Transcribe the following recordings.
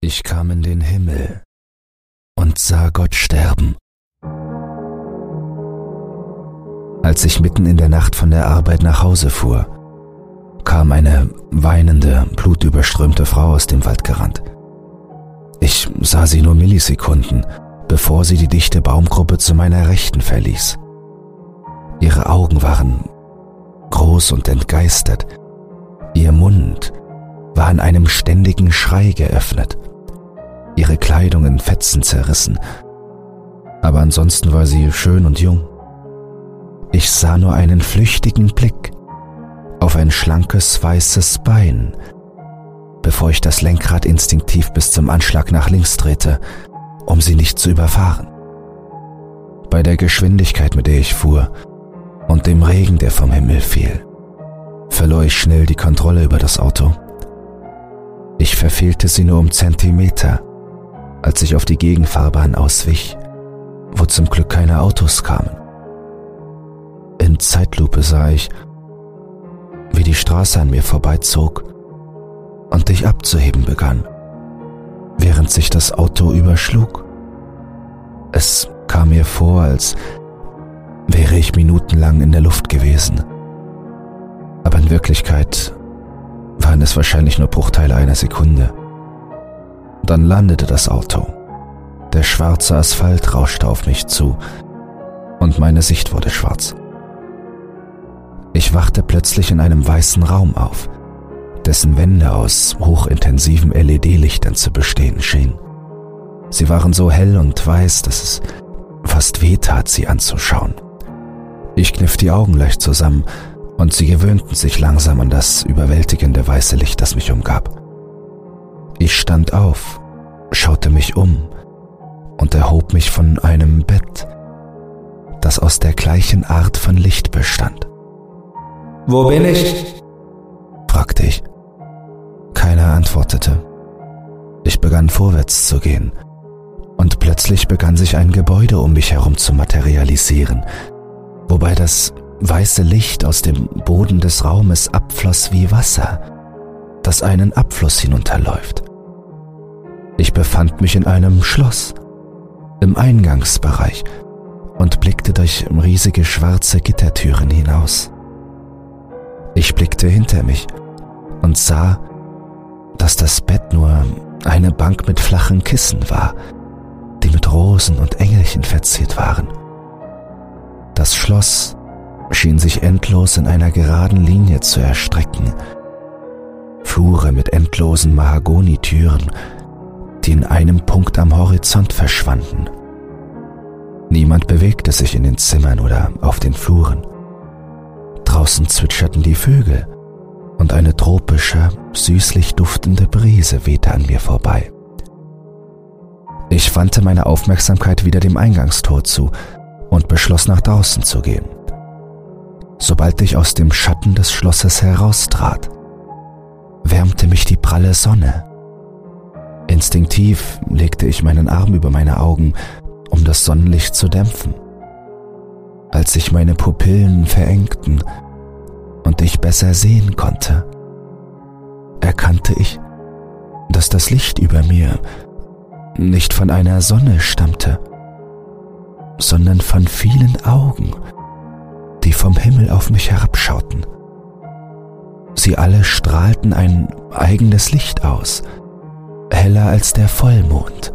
Ich kam in den Himmel und sah Gott sterben. Als ich mitten in der Nacht von der Arbeit nach Hause fuhr, kam eine weinende, blutüberströmte Frau aus dem Wald gerannt. Ich sah sie nur Millisekunden, bevor sie die dichte Baumgruppe zu meiner Rechten verließ. Ihre Augen waren groß und entgeistert, ihr Mund war in einem ständigen Schrei geöffnet, ihre Kleidung in Fetzen zerrissen, aber ansonsten war sie schön und jung. Ich sah nur einen flüchtigen Blick auf ein schlankes weißes Bein, bevor ich das Lenkrad instinktiv bis zum Anschlag nach links drehte, um sie nicht zu überfahren. Bei der Geschwindigkeit, mit der ich fuhr, und dem Regen, der vom Himmel fiel, verlor ich schnell die Kontrolle über das Auto. Ich verfehlte sie nur um Zentimeter, als ich auf die Gegenfahrbahn auswich, wo zum Glück keine Autos kamen. In Zeitlupe sah ich, wie die Straße an mir vorbeizog und ich abzuheben begann, während sich das Auto überschlug. Es kam mir vor, als wäre ich minutenlang in der Luft gewesen. Aber in Wirklichkeit waren es wahrscheinlich nur Bruchteile einer Sekunde. Dann landete das Auto. Der schwarze Asphalt rauschte auf mich zu und meine Sicht wurde schwarz. Ich wachte plötzlich in einem weißen Raum auf, dessen Wände aus hochintensiven LED-Lichtern zu bestehen schienen. Sie waren so hell und weiß, dass es fast weh tat, sie anzuschauen. Ich kniff die Augen leicht zusammen und sie gewöhnten sich langsam an das überwältigende weiße Licht, das mich umgab. Ich stand auf, schaute mich um und erhob mich von einem Bett, das aus der gleichen Art von Licht bestand. Wo bin ich? fragte ich. Keiner antwortete. Ich begann vorwärts zu gehen, und plötzlich begann sich ein Gebäude um mich herum zu materialisieren, wobei das weiße Licht aus dem Boden des Raumes abfloss wie Wasser, das einen Abfluss hinunterläuft. Ich befand mich in einem Schloss, im Eingangsbereich und blickte durch riesige schwarze Gittertüren hinaus. Ich blickte hinter mich und sah, dass das Bett nur eine Bank mit flachen Kissen war, die mit Rosen und Engelchen verziert waren. Das Schloss schien sich endlos in einer geraden Linie zu erstrecken. Flure mit endlosen Mahagonitüren, die in einem Punkt am Horizont verschwanden. Niemand bewegte sich in den Zimmern oder auf den Fluren. Draußen zwitscherten die Vögel und eine tropische, süßlich duftende Brise wehte an mir vorbei. Ich wandte meine Aufmerksamkeit wieder dem Eingangstor zu und beschloss nach draußen zu gehen. Sobald ich aus dem Schatten des Schlosses heraustrat, wärmte mich die pralle Sonne. Instinktiv legte ich meinen Arm über meine Augen, um das Sonnenlicht zu dämpfen. Als sich meine Pupillen verengten und ich besser sehen konnte, erkannte ich, dass das Licht über mir nicht von einer Sonne stammte, sondern von vielen Augen, die vom Himmel auf mich herabschauten. Sie alle strahlten ein eigenes Licht aus, heller als der Vollmond,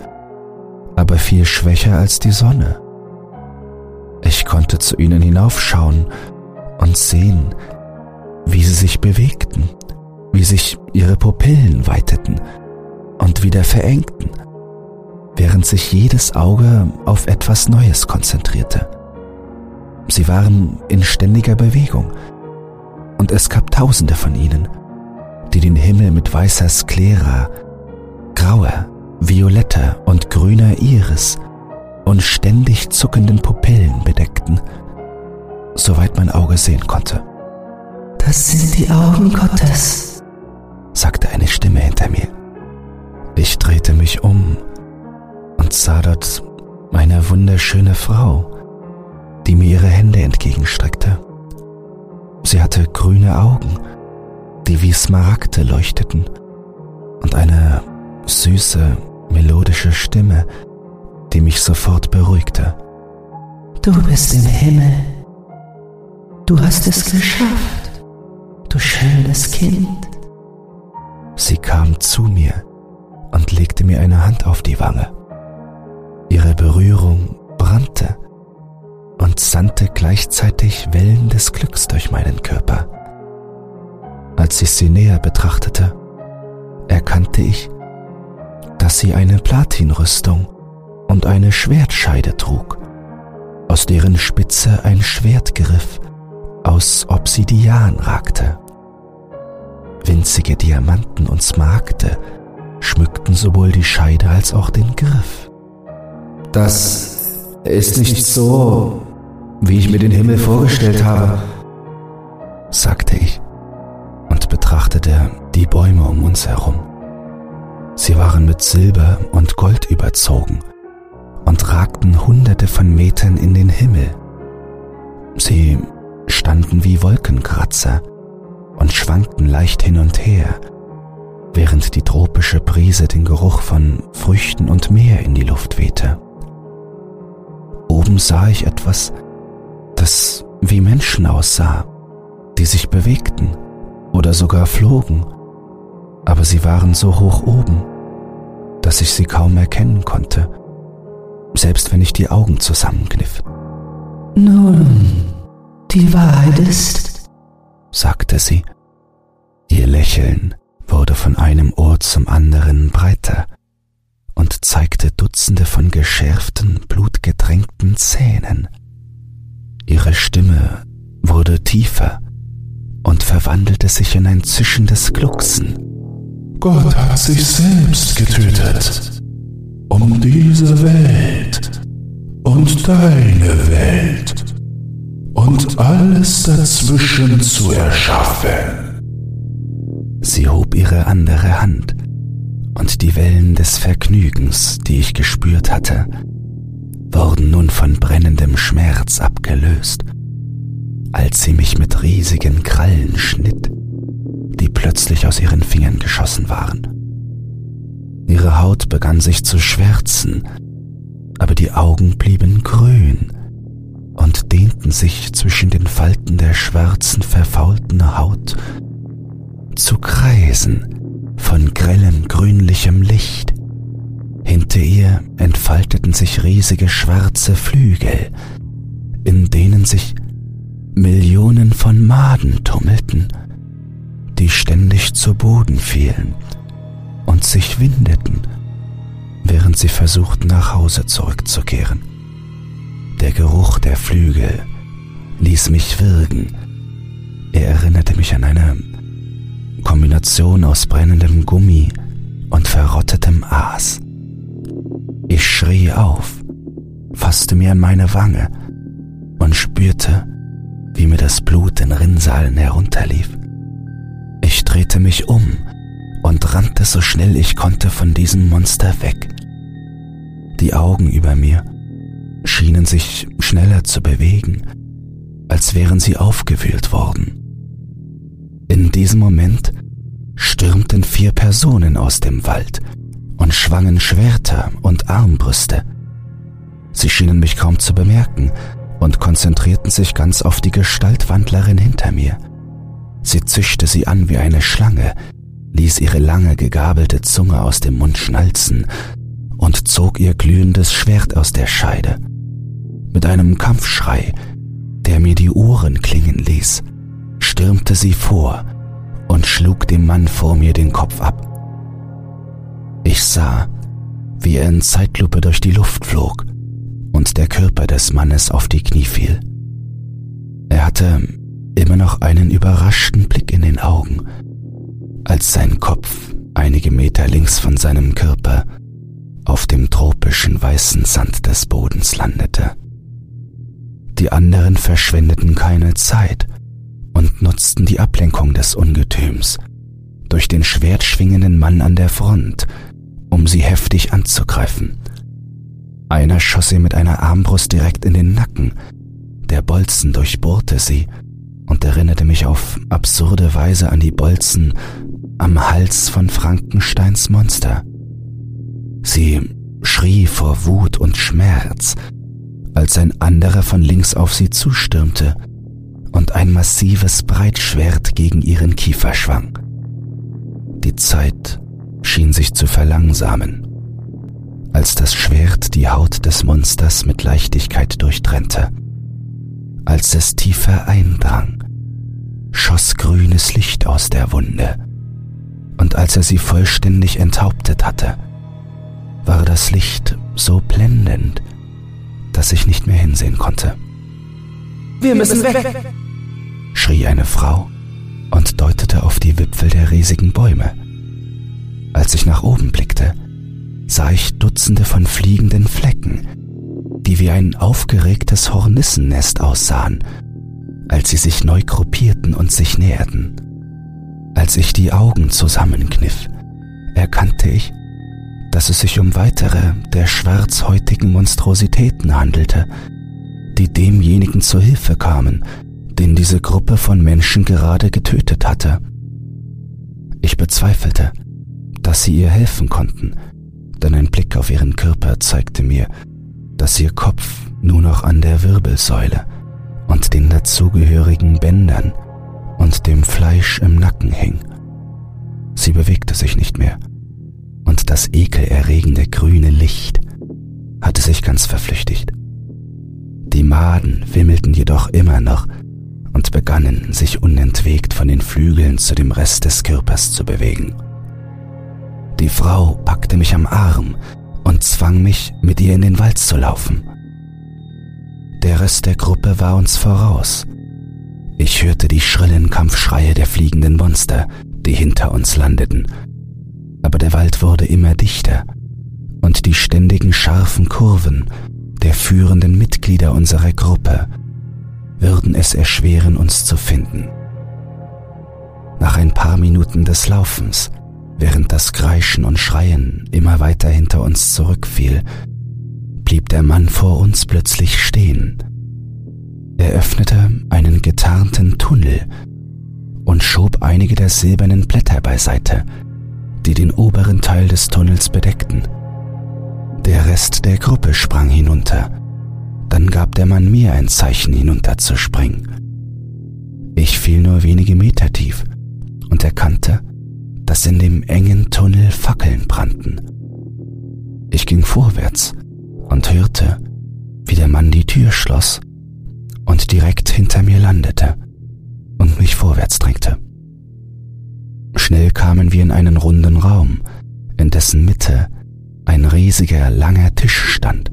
aber viel schwächer als die Sonne. Ich konnte zu ihnen hinaufschauen und sehen, wie sie sich bewegten, wie sich ihre Pupillen weiteten und wieder verengten während sich jedes Auge auf etwas Neues konzentrierte. Sie waren in ständiger Bewegung, und es gab tausende von ihnen, die den Himmel mit weißer Sklera, grauer, violetter und grüner Iris und ständig zuckenden Pupillen bedeckten, soweit mein Auge sehen konnte. Das sind die Augen Gottes, sagte eine Stimme hinter mir. Ich drehte mich um und sah dort eine wunderschöne Frau, die mir ihre Hände entgegenstreckte. Sie hatte grüne Augen, die wie Smaragde leuchteten, und eine süße, melodische Stimme, die mich sofort beruhigte. Du bist im Himmel. Du hast es geschafft, du schönes Kind. Sie kam zu mir und legte mir eine Hand auf die Wange. Ihre Berührung brannte und sandte gleichzeitig Wellen des Glücks durch meinen Körper. Als ich sie näher betrachtete, erkannte ich, dass sie eine Platinrüstung und eine Schwertscheide trug, aus deren Spitze ein Schwertgriff aus Obsidian ragte. Winzige Diamanten und Smaragde schmückten sowohl die Scheide als auch den Griff. Das ist nicht so, wie ich mir den Himmel vorgestellt habe, sagte ich und betrachtete die Bäume um uns herum. Sie waren mit Silber und Gold überzogen und ragten hunderte von Metern in den Himmel. Sie standen wie Wolkenkratzer und schwankten leicht hin und her, während die tropische Brise den Geruch von Früchten und Meer in die Luft wehte. Oben sah ich etwas, das wie Menschen aussah, die sich bewegten oder sogar flogen, aber sie waren so hoch oben, dass ich sie kaum erkennen konnte, selbst wenn ich die Augen zusammenkniff. Nun, die Wahrheit ist, sagte sie. Ihr Lächeln wurde von einem Ohr zum anderen breiter und zeigte Dutzende von geschärften, blutgetränkten Zähnen. Ihre Stimme wurde tiefer und verwandelte sich in ein zischendes Glucksen. Gott hat sich selbst getötet, um diese Welt und deine Welt und alles dazwischen zu erschaffen. Sie hob ihre andere Hand, und die Wellen des Vergnügens, die ich gespürt hatte, wurden nun von brennendem Schmerz abgelöst, als sie mich mit riesigen Krallen schnitt, die plötzlich aus ihren Fingern geschossen waren. Ihre Haut begann sich zu schwärzen, aber die Augen blieben grün und dehnten sich zwischen den Falten der schwarzen, verfaulten Haut zu Kreisen von grellem grünlichem Licht. Hinter ihr entfalteten sich riesige schwarze Flügel, in denen sich Millionen von Maden tummelten, die ständig zu Boden fielen und sich windeten, während sie versuchten nach Hause zurückzukehren. Der Geruch der Flügel ließ mich würgen. Er erinnerte mich an eine Kombination aus brennendem Gummi und verrottetem Aas. Ich schrie auf, fasste mir an meine Wange und spürte, wie mir das Blut in Rinnsalen herunterlief. Ich drehte mich um und rannte so schnell ich konnte von diesem Monster weg. Die Augen über mir schienen sich schneller zu bewegen, als wären sie aufgewühlt worden. In diesem Moment stürmten vier Personen aus dem Wald und schwangen Schwerter und Armbrüste. Sie schienen mich kaum zu bemerken und konzentrierten sich ganz auf die Gestaltwandlerin hinter mir. Sie zischte sie an wie eine Schlange, ließ ihre lange gegabelte Zunge aus dem Mund schnalzen und zog ihr glühendes Schwert aus der Scheide. Mit einem Kampfschrei, der mir die Ohren klingen ließ, stürmte sie vor und schlug dem Mann vor mir den Kopf ab. Ich sah, wie er in Zeitlupe durch die Luft flog und der Körper des Mannes auf die Knie fiel. Er hatte immer noch einen überraschten Blick in den Augen, als sein Kopf einige Meter links von seinem Körper auf dem tropischen weißen Sand des Bodens landete. Die anderen verschwendeten keine Zeit und nutzten die Ablenkung des Ungetüms durch den schwertschwingenden Mann an der Front, um sie heftig anzugreifen. Einer schoss ihr mit einer Armbrust direkt in den Nacken, der Bolzen durchbohrte sie und erinnerte mich auf absurde Weise an die Bolzen am Hals von Frankensteins Monster. Sie schrie vor Wut und Schmerz, als ein anderer von links auf sie zustürmte und ein massives Breitschwert gegen ihren Kiefer schwang. Die Zeit schien sich zu verlangsamen, als das Schwert die Haut des Monsters mit Leichtigkeit durchtrennte. Als es tiefer eindrang, schoss grünes Licht aus der Wunde, und als er sie vollständig enthauptet hatte, war das Licht so blendend, dass ich nicht mehr hinsehen konnte. Wir müssen weg! schrie eine Frau und deutete auf die Wipfel der riesigen Bäume. Als ich nach oben blickte, sah ich Dutzende von fliegenden Flecken, die wie ein aufgeregtes Hornissennest aussahen, als sie sich neu gruppierten und sich näherten. Als ich die Augen zusammenkniff, erkannte ich, dass es sich um weitere der schwarzhäutigen Monstrositäten handelte, die demjenigen zur Hilfe kamen, den diese Gruppe von Menschen gerade getötet hatte. Ich bezweifelte, dass sie ihr helfen konnten, denn ein Blick auf ihren Körper zeigte mir, dass ihr Kopf nur noch an der Wirbelsäule und den dazugehörigen Bändern und dem Fleisch im Nacken hing. Sie bewegte sich nicht mehr und das ekelerregende grüne Licht hatte sich ganz verflüchtigt. Die Maden wimmelten jedoch immer noch und begannen sich unentwegt von den Flügeln zu dem Rest des Körpers zu bewegen. Die Frau packte mich am Arm und zwang mich, mit ihr in den Wald zu laufen. Der Rest der Gruppe war uns voraus. Ich hörte die schrillen Kampfschreie der fliegenden Monster, die hinter uns landeten aber der Wald wurde immer dichter und die ständigen scharfen Kurven der führenden Mitglieder unserer Gruppe würden es erschweren, uns zu finden. Nach ein paar Minuten des Laufens, während das Kreischen und Schreien immer weiter hinter uns zurückfiel, blieb der Mann vor uns plötzlich stehen. Er öffnete einen getarnten Tunnel und schob einige der silbernen Blätter beiseite, die den oberen Teil des Tunnels bedeckten. Der Rest der Gruppe sprang hinunter. Dann gab der Mann mir ein Zeichen hinunterzuspringen. Ich fiel nur wenige Meter tief und erkannte, dass in dem engen Tunnel Fackeln brannten. Ich ging vorwärts und hörte, wie der Mann die Tür schloss und direkt hinter mir landete und mich vorwärts drängte. Schnell kamen wir in einen runden Raum, in dessen Mitte ein riesiger, langer Tisch stand.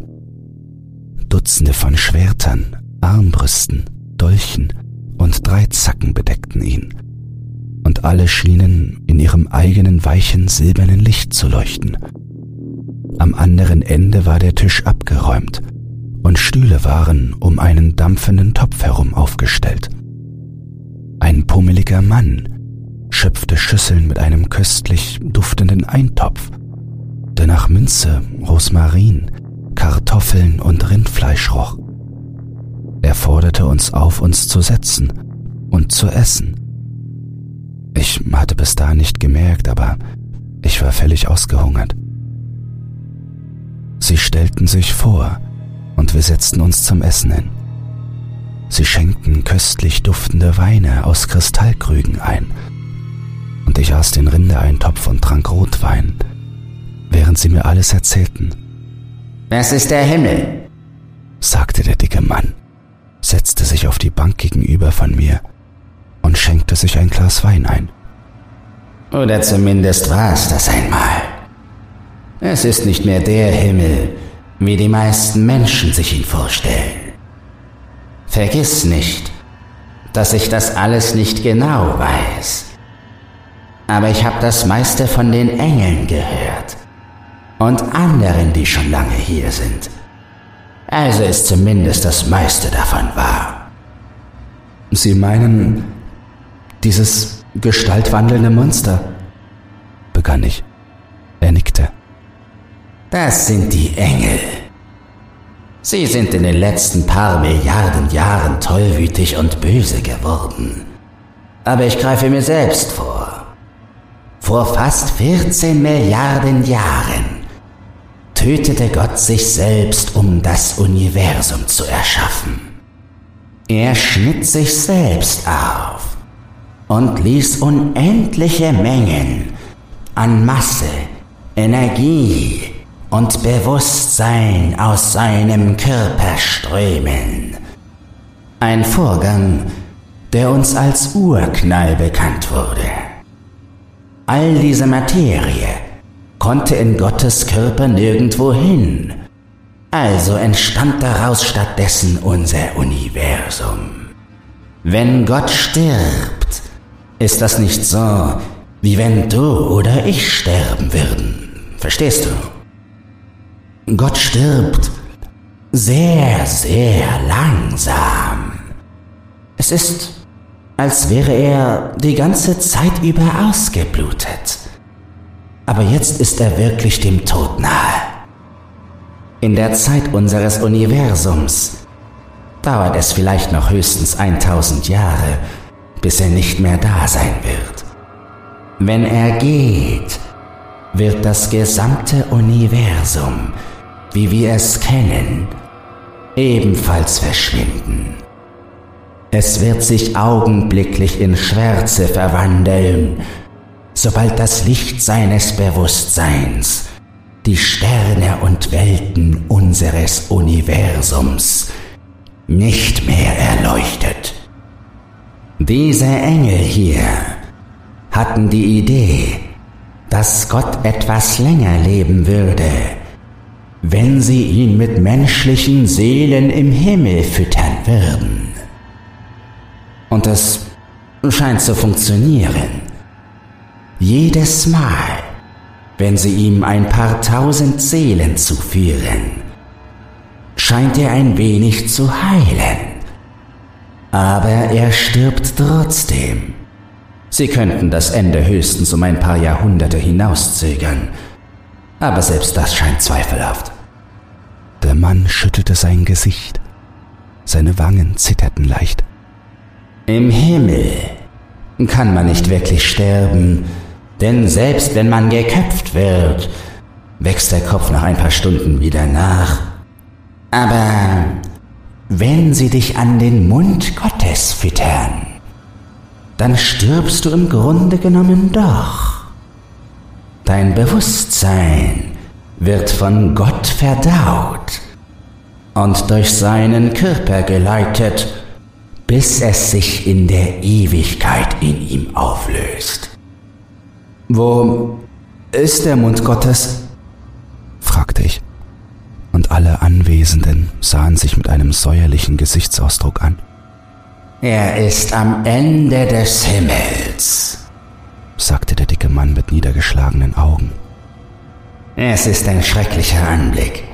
Dutzende von Schwertern, Armbrüsten, Dolchen und Dreizacken bedeckten ihn, und alle schienen in ihrem eigenen weichen silbernen Licht zu leuchten. Am anderen Ende war der Tisch abgeräumt, und Stühle waren um einen dampfenden Topf herum aufgestellt. Ein pummeliger Mann schöpfte Schüsseln mit einem köstlich duftenden Eintopf, der nach Minze, Rosmarin, Kartoffeln und Rindfleisch roch. Er forderte uns auf, uns zu setzen und zu essen. Ich hatte bis dahin nicht gemerkt, aber ich war völlig ausgehungert. Sie stellten sich vor und wir setzten uns zum Essen hin. Sie schenkten köstlich duftende Weine aus Kristallkrügen ein und ich aß den Rindereintopf und trank Rotwein, während sie mir alles erzählten. Das ist der Himmel, sagte der dicke Mann, setzte sich auf die Bank gegenüber von mir und schenkte sich ein Glas Wein ein. Oder zumindest war es das einmal. Es ist nicht mehr der Himmel, wie die meisten Menschen sich ihn vorstellen. Vergiss nicht, dass ich das alles nicht genau weiß aber ich habe das meiste von den Engeln gehört. Und anderen, die schon lange hier sind. Also ist zumindest das meiste davon wahr. Sie meinen dieses gestaltwandelnde Monster? begann ich. Er nickte. Das sind die Engel. Sie sind in den letzten paar Milliarden Jahren tollwütig und böse geworden. Aber ich greife mir selbst vor. Vor fast 14 Milliarden Jahren tötete Gott sich selbst, um das Universum zu erschaffen. Er schnitt sich selbst auf und ließ unendliche Mengen an Masse, Energie und Bewusstsein aus seinem Körper strömen. Ein Vorgang, der uns als Urknall bekannt wurde. All diese Materie konnte in Gottes Körper nirgendwo hin, also entstand daraus stattdessen unser Universum. Wenn Gott stirbt, ist das nicht so, wie wenn du oder ich sterben würden. Verstehst du? Gott stirbt sehr, sehr langsam. Es ist, als wäre er die ganze Zeit über ausgeblutet. Aber jetzt ist er wirklich dem Tod nahe. In der Zeit unseres Universums dauert es vielleicht noch höchstens 1000 Jahre, bis er nicht mehr da sein wird. Wenn er geht, wird das gesamte Universum, wie wir es kennen, ebenfalls verschwinden. Es wird sich augenblicklich in Schwärze verwandeln, sobald das Licht seines Bewusstseins die Sterne und Welten unseres Universums nicht mehr erleuchtet. Diese Engel hier hatten die Idee, dass Gott etwas länger leben würde, wenn sie ihn mit menschlichen Seelen im Himmel füttern würden. Und es scheint zu funktionieren. Jedes Mal, wenn sie ihm ein paar tausend Seelen zuführen, scheint er ein wenig zu heilen. Aber er stirbt trotzdem. Sie könnten das Ende höchstens um ein paar Jahrhunderte hinauszögern, aber selbst das scheint zweifelhaft. Der Mann schüttelte sein Gesicht. Seine Wangen zitterten leicht. Im Himmel kann man nicht wirklich sterben, denn selbst wenn man geköpft wird, wächst der Kopf nach ein paar Stunden wieder nach. Aber wenn sie dich an den Mund Gottes füttern, dann stirbst du im Grunde genommen doch. Dein Bewusstsein wird von Gott verdaut und durch seinen Körper geleitet, bis es sich in der Ewigkeit in ihm auflöst. Wo ist der Mund Gottes? fragte ich. Und alle Anwesenden sahen sich mit einem säuerlichen Gesichtsausdruck an. Er ist am Ende des Himmels, sagte der dicke Mann mit niedergeschlagenen Augen. Es ist ein schrecklicher Anblick.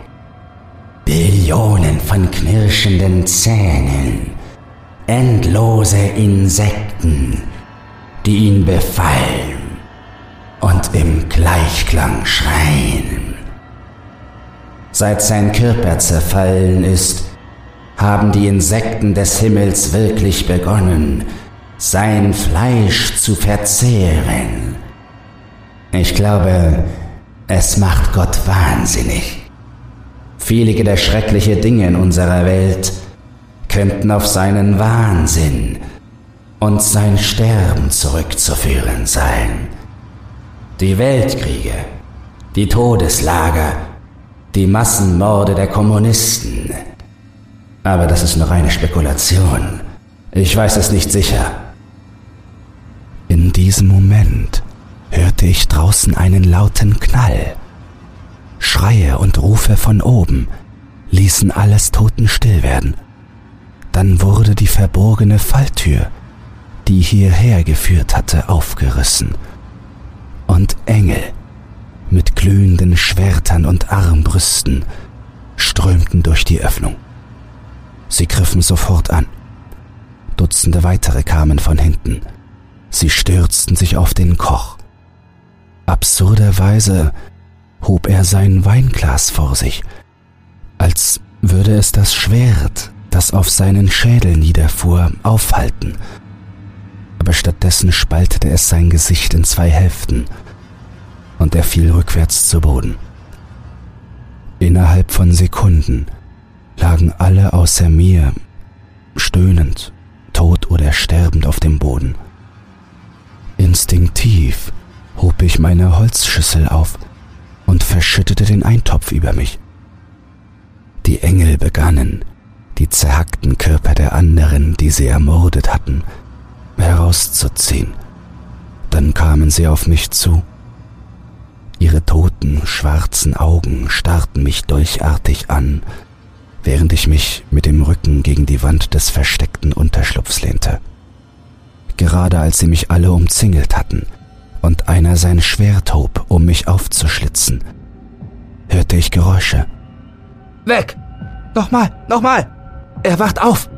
Billionen von knirschenden Zähnen, endlose Insekten, die ihn befallen und im Gleichklang schreien. Seit sein Körper zerfallen ist, haben die Insekten des Himmels wirklich begonnen, sein Fleisch zu verzehren. Ich glaube, es macht Gott wahnsinnig. Viele der schrecklichen Dinge in unserer Welt könnten auf seinen Wahnsinn und sein Sterben zurückzuführen sein. Die Weltkriege, die Todeslager, die Massenmorde der Kommunisten. Aber das ist nur reine Spekulation. Ich weiß es nicht sicher. In diesem Moment hörte ich draußen einen lauten Knall. Schreie und Rufe von oben ließen alles totenstill werden. Dann wurde die verborgene Falltür, die hierher geführt hatte, aufgerissen und Engel mit glühenden Schwertern und Armbrüsten strömten durch die Öffnung. Sie griffen sofort an. Dutzende weitere kamen von hinten. Sie stürzten sich auf den Koch. Absurderweise hob er sein Weinglas vor sich, als würde es das Schwert, das auf seinen Schädel niederfuhr, aufhalten aber stattdessen spaltete es sein Gesicht in zwei Hälften und er fiel rückwärts zu Boden. Innerhalb von Sekunden lagen alle außer mir stöhnend, tot oder sterbend auf dem Boden. Instinktiv hob ich meine Holzschüssel auf und verschüttete den Eintopf über mich. Die Engel begannen, die zerhackten Körper der anderen, die sie ermordet hatten, herauszuziehen. Dann kamen sie auf mich zu. Ihre toten, schwarzen Augen starrten mich dolchartig an, während ich mich mit dem Rücken gegen die Wand des versteckten Unterschlupfs lehnte. Gerade als sie mich alle umzingelt hatten und einer sein Schwert hob, um mich aufzuschlitzen, hörte ich Geräusche. Weg! Nochmal, nochmal! Er wacht auf!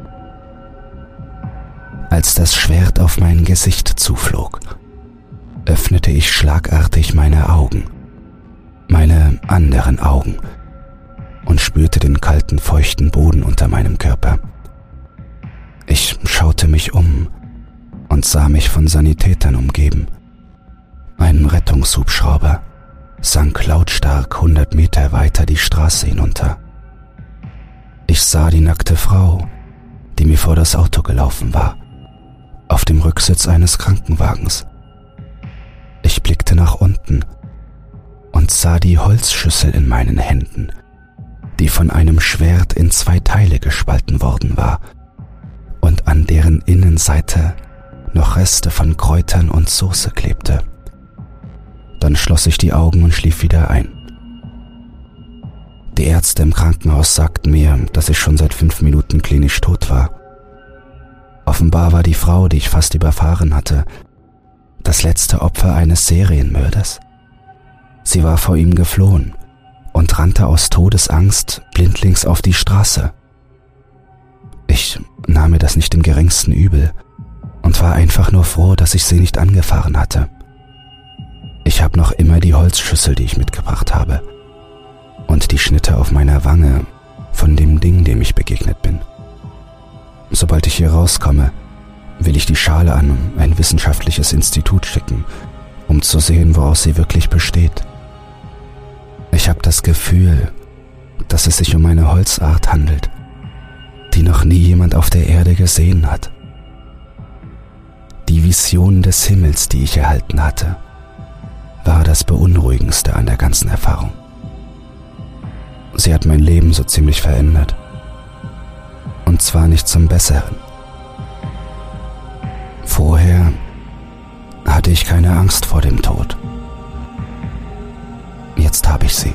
Als das Schwert auf mein Gesicht zuflog, öffnete ich schlagartig meine Augen, meine anderen Augen, und spürte den kalten, feuchten Boden unter meinem Körper. Ich schaute mich um und sah mich von Sanitätern umgeben. Ein Rettungshubschrauber sank lautstark hundert Meter weiter die Straße hinunter. Ich sah die nackte Frau, die mir vor das Auto gelaufen war, auf dem Rücksitz eines Krankenwagens. Ich blickte nach unten und sah die Holzschüssel in meinen Händen, die von einem Schwert in zwei Teile gespalten worden war und an deren Innenseite noch Reste von Kräutern und Soße klebte. Dann schloss ich die Augen und schlief wieder ein. Die Ärzte im Krankenhaus sagten mir, dass ich schon seit fünf Minuten klinisch tot war. Offenbar war die Frau, die ich fast überfahren hatte, das letzte Opfer eines Serienmörders. Sie war vor ihm geflohen und rannte aus Todesangst blindlings auf die Straße. Ich nahm mir das nicht im geringsten übel und war einfach nur froh, dass ich sie nicht angefahren hatte. Ich habe noch immer die Holzschüssel, die ich mitgebracht habe und die Schnitte auf meiner Wange von dem Ding, dem ich begegnet bin. Sobald ich hier rauskomme, will ich die Schale an ein wissenschaftliches Institut schicken, um zu sehen, woraus sie wirklich besteht. Ich habe das Gefühl, dass es sich um eine Holzart handelt, die noch nie jemand auf der Erde gesehen hat. Die Vision des Himmels, die ich erhalten hatte, war das Beunruhigendste an der ganzen Erfahrung. Sie hat mein Leben so ziemlich verändert. Und zwar nicht zum Besseren. Vorher hatte ich keine Angst vor dem Tod. Jetzt habe ich sie.